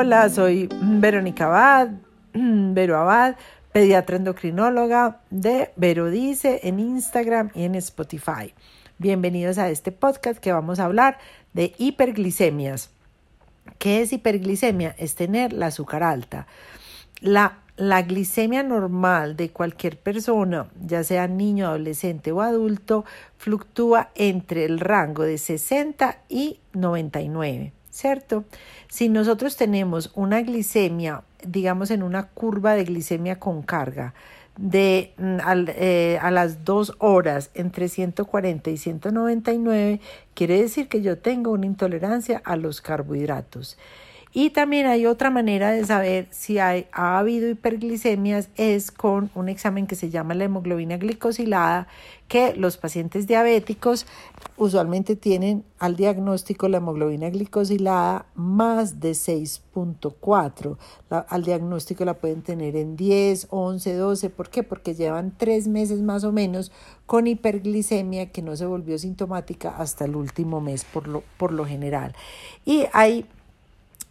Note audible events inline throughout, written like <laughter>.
Hola, soy Verónica Abad, <clears throat> Vero Abad, pediatra endocrinóloga de Vero Dice en Instagram y en Spotify. Bienvenidos a este podcast que vamos a hablar de hiperglicemias. ¿Qué es hiperglicemia? Es tener la azúcar alta. La, la glicemia normal de cualquier persona, ya sea niño, adolescente o adulto, fluctúa entre el rango de 60 y 99. ¿Cierto? Si nosotros tenemos una glicemia, digamos en una curva de glicemia con carga, de mm, eh, a las dos horas entre 140 y 199, quiere decir que yo tengo una intolerancia a los carbohidratos. Y también hay otra manera de saber si hay, ha habido hiperglicemias, es con un examen que se llama la hemoglobina glicosilada, que los pacientes diabéticos usualmente tienen al diagnóstico la hemoglobina glicosilada más de 6.4. Al diagnóstico la pueden tener en 10, 11, 12. ¿Por qué? Porque llevan tres meses más o menos con hiperglicemia que no se volvió sintomática hasta el último mes por lo, por lo general. Y hay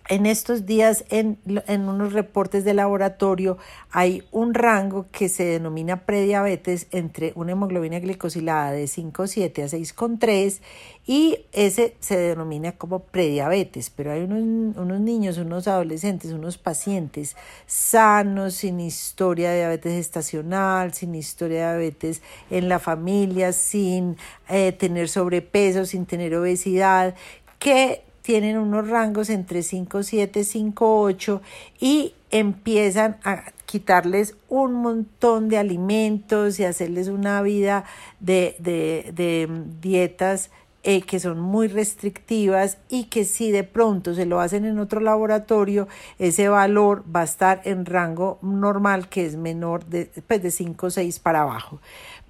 en estos días en, unos reportes de laboratorio hay un rango que se denomina prediabetes entre una hemoglobina glicosilada de 5,7 a 6,3 y ese se denomina como prediabetes, pero hay unos, unos, niños, unos adolescentes, unos pacientes sanos, sin historia de diabetes estacional, sin historia de diabetes en la familia, sin eh, tener sobrepeso, sin tener obesidad, que tienen unos rangos entre 5, 7, 5, 8 y empiezan a quitarles un montón de alimentos y hacerles una vida de, de, de dietas eh, que son muy restrictivas y que si de pronto se lo hacen en otro laboratorio, ese valor va a estar en rango normal que es menor de, pues de 5 o 6 para abajo.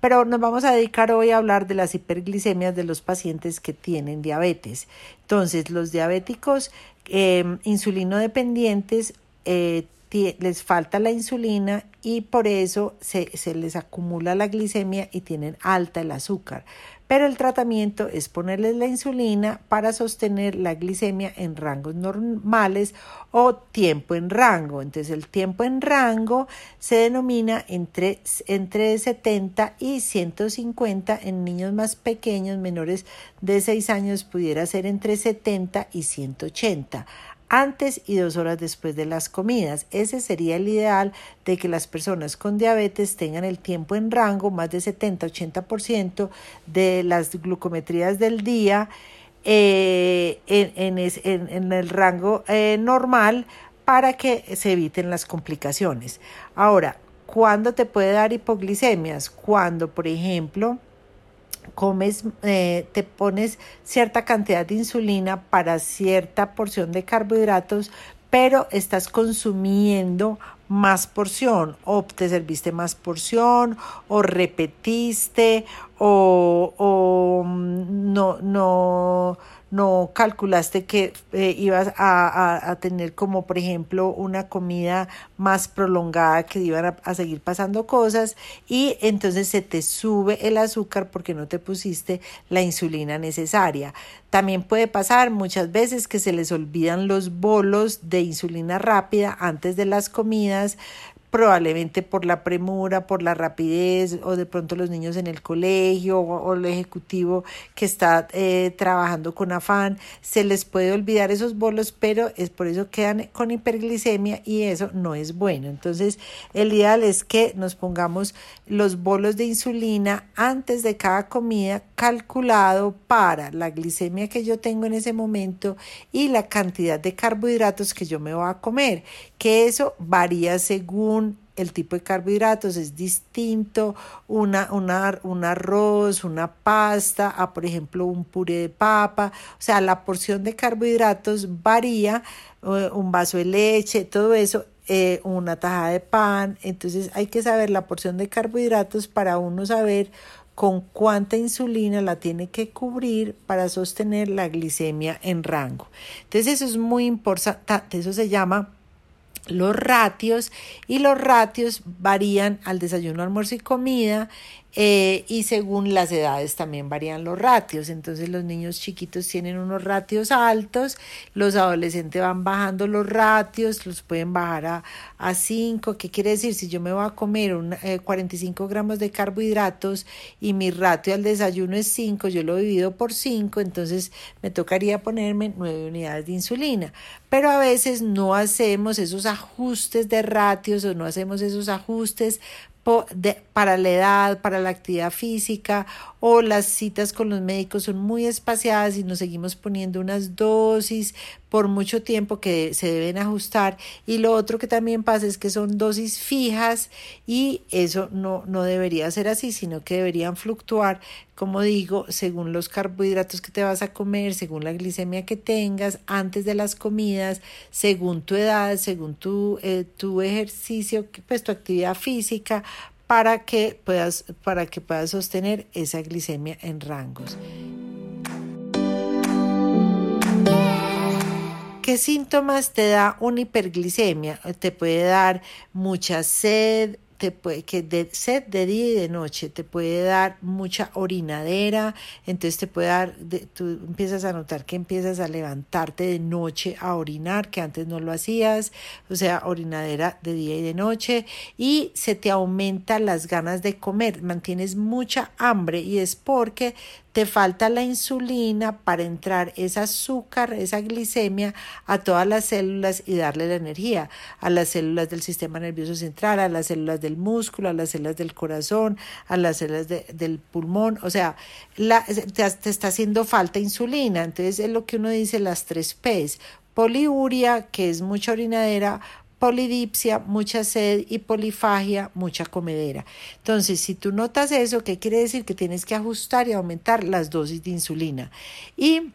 Pero nos vamos a dedicar hoy a hablar de las hiperglicemias de los pacientes que tienen diabetes. Entonces, los diabéticos eh, insulino dependientes eh, les falta la insulina y por eso se, se, les acumula la glicemia y tienen alta el azúcar pero el tratamiento es ponerles la insulina para sostener la glicemia en rangos normales o tiempo en rango. Entonces el tiempo en rango se denomina entre, entre 70 y 150 en niños más pequeños, menores de 6 años, pudiera ser entre 70 y 180 antes y dos horas después de las comidas. Ese sería el ideal de que las personas con diabetes tengan el tiempo en rango, más de 70-80% de las glucometrías del día eh, en, el rango eh, normal para que se eviten las complicaciones. Ahora, ¿cuándo te puede dar hipoglicemias? Cuando, por ejemplo, comes, eh, te pones cierta cantidad de insulina para cierta porción de carbohidratos, pero estás consumiendo más porción o te serviste más porción o repetiste o, o mm, no, no no calculaste que eh, ibas a, tener como por ejemplo una comida más prolongada que iban a, seguir pasando cosas y entonces se te sube el azúcar porque no te pusiste la insulina necesaria. También puede pasar muchas veces que se les olvidan los bolos de insulina rápida antes de las comidas, probablemente por la premura, por la rapidez o de pronto los niños en el colegio o, el ejecutivo que está eh, trabajando con afán, se les puede olvidar esos bolos, pero es por eso quedan con hiperglicemia y eso no es bueno. Entonces, el ideal es que nos pongamos los bolos de insulina antes de cada comida calculado para la glicemia que yo tengo en ese momento y la cantidad de carbohidratos que yo me voy a comer, que eso varía según el tipo de carbohidratos es distinto, una, un arroz, una pasta, a por ejemplo un puré de papa, o sea, la porción de carbohidratos varía, eh, un vaso de leche, todo eso, eh, una tajada de pan, entonces hay que saber la porción de carbohidratos para uno saber con cuánta insulina la tiene que cubrir para sostener la glicemia en rango. Entonces eso es muy importante, eso se llama los ratios y los ratios varían al desayuno, almuerzo y comida eh, y según las edades también varían los ratios. Entonces los niños chiquitos tienen unos ratios altos, los adolescentes van bajando los ratios, los pueden bajar a, a 5. ¿Qué quiere decir? Si yo me voy a comer un, 45 eh, gramos de carbohidratos y mi ratio al desayuno es 5, yo lo divido por 5, entonces me tocaría ponerme 9 unidades de insulina. Pero a veces no hacemos esos ajustes de ratios o no hacemos esos ajustes para la edad, para la actividad física o las citas con los médicos son muy espaciadas y nos seguimos poniendo unas dosis por mucho tiempo que se deben ajustar. Y lo otro que también pasa es que son dosis fijas y eso no, no debería ser así sino que deberían fluctuar como digo según los carbohidratos que te vas a comer según la glicemia que tengas antes de las comidas según tu edad según tu, eh, tu ejercicio pues tu actividad física para que puedas, para que puedas sostener esa glicemia en rangos. ¿Qué síntomas te da una hiperglicemia? Te puede dar mucha sed, te puede, que de sed de día y de noche, te puede dar mucha orinadera, entonces te puede dar, tú empiezas a notar que empiezas a levantarte de noche a orinar, que antes no lo hacías, o sea, orinadera de día y de noche, y se te aumentan las ganas de comer, mantienes mucha hambre y es porque te falta la insulina para entrar ese azúcar, esa glicemia a todas las células y darle la energía a las células del sistema nervioso central, a las células del músculo, a las células del corazón, a las células del pulmón, o sea, te, te está haciendo falta insulina, entonces es lo que uno dice las tres P's, poliuria, que es mucha orinadera, polidipsia, mucha sed y polifagia, mucha comedera. Entonces, si tú notas eso, ¿qué quiere decir? Que tienes que ajustar y aumentar las dosis de insulina. Y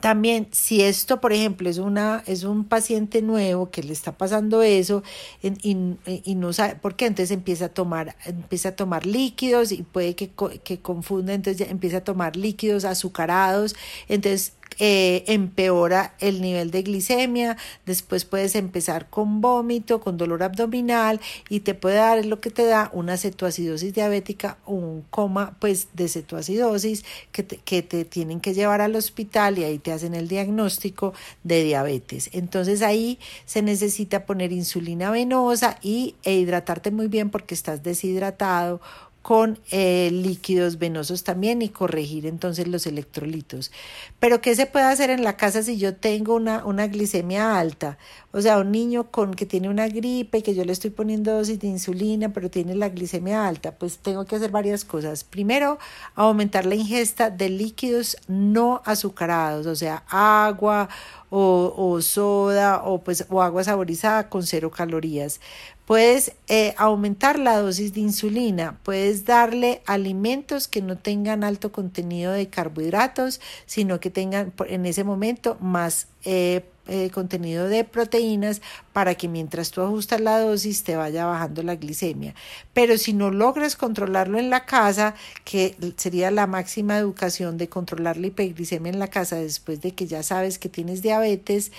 también, si esto, por ejemplo, es, una, es un paciente nuevo que le está pasando eso y, y, no sabe por qué, entonces empieza a tomar, empieza a tomar líquidos y puede que, que confunda, entonces empieza a tomar líquidos azucarados, entonces eh, empeora el nivel de glicemia, después puedes empezar con vómito, con dolor abdominal y te puede dar lo que te da una cetoacidosis diabética o un coma pues de cetoacidosis que te, que te tienen que llevar al hospital y ahí te hacen el diagnóstico de diabetes. Entonces ahí se necesita poner insulina venosa y, e hidratarte muy bien porque estás deshidratado con eh, líquidos venosos también y corregir entonces los electrolitos. Pero ¿qué se puede hacer en la casa si yo tengo una, una glicemia alta? O sea, un niño con que tiene una gripe y que yo le estoy poniendo dosis de insulina, pero tiene la glicemia alta, pues tengo que hacer varias cosas. Primero, aumentar la ingesta de líquidos no azucarados, o sea, agua o, o soda o, pues, o agua saborizada con cero calorías. Puedes eh, aumentar la dosis de insulina, puedes darle alimentos que no tengan alto contenido de carbohidratos, sino que tengan en ese momento más eh, eh, contenido de proteínas para que mientras tú ajustas la dosis te vaya bajando la glicemia. Pero si no logras controlarlo en la casa, que sería la máxima educación de controlar la hiperglicemia en la casa después de que ya sabes que tienes diabetes,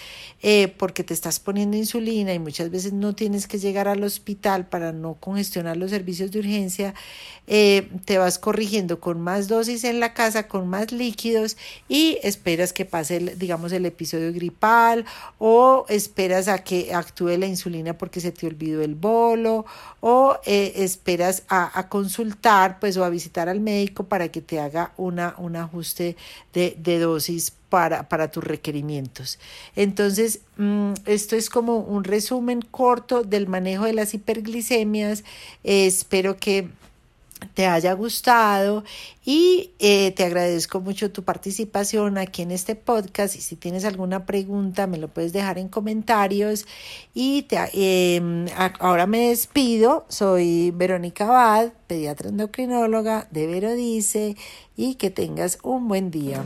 eh, porque te estás poniendo insulina y muchas veces no tienes que llegar al hospital para no congestionar los servicios de urgencia, eh, te vas corrigiendo con más dosis en la casa, con más líquidos y esperas que pase, digamos, el episodio gripal o esperas a que actúe la insulina porque se te olvidó el bolo o eh, esperas a, consultar pues o a visitar al médico para que te haga una, un ajuste de, dosis para, para, tus requerimientos. Entonces, mm, esto es como un resumen corto del manejo de las hiperglicemias. espero que te haya gustado y eh, te agradezco mucho tu participación aquí en este podcast y si tienes alguna pregunta me lo puedes dejar en comentarios y te, em, ahora me despido. Soy Verónica Abad pediatra endocrinóloga de Vero Dice y que tengas un buen día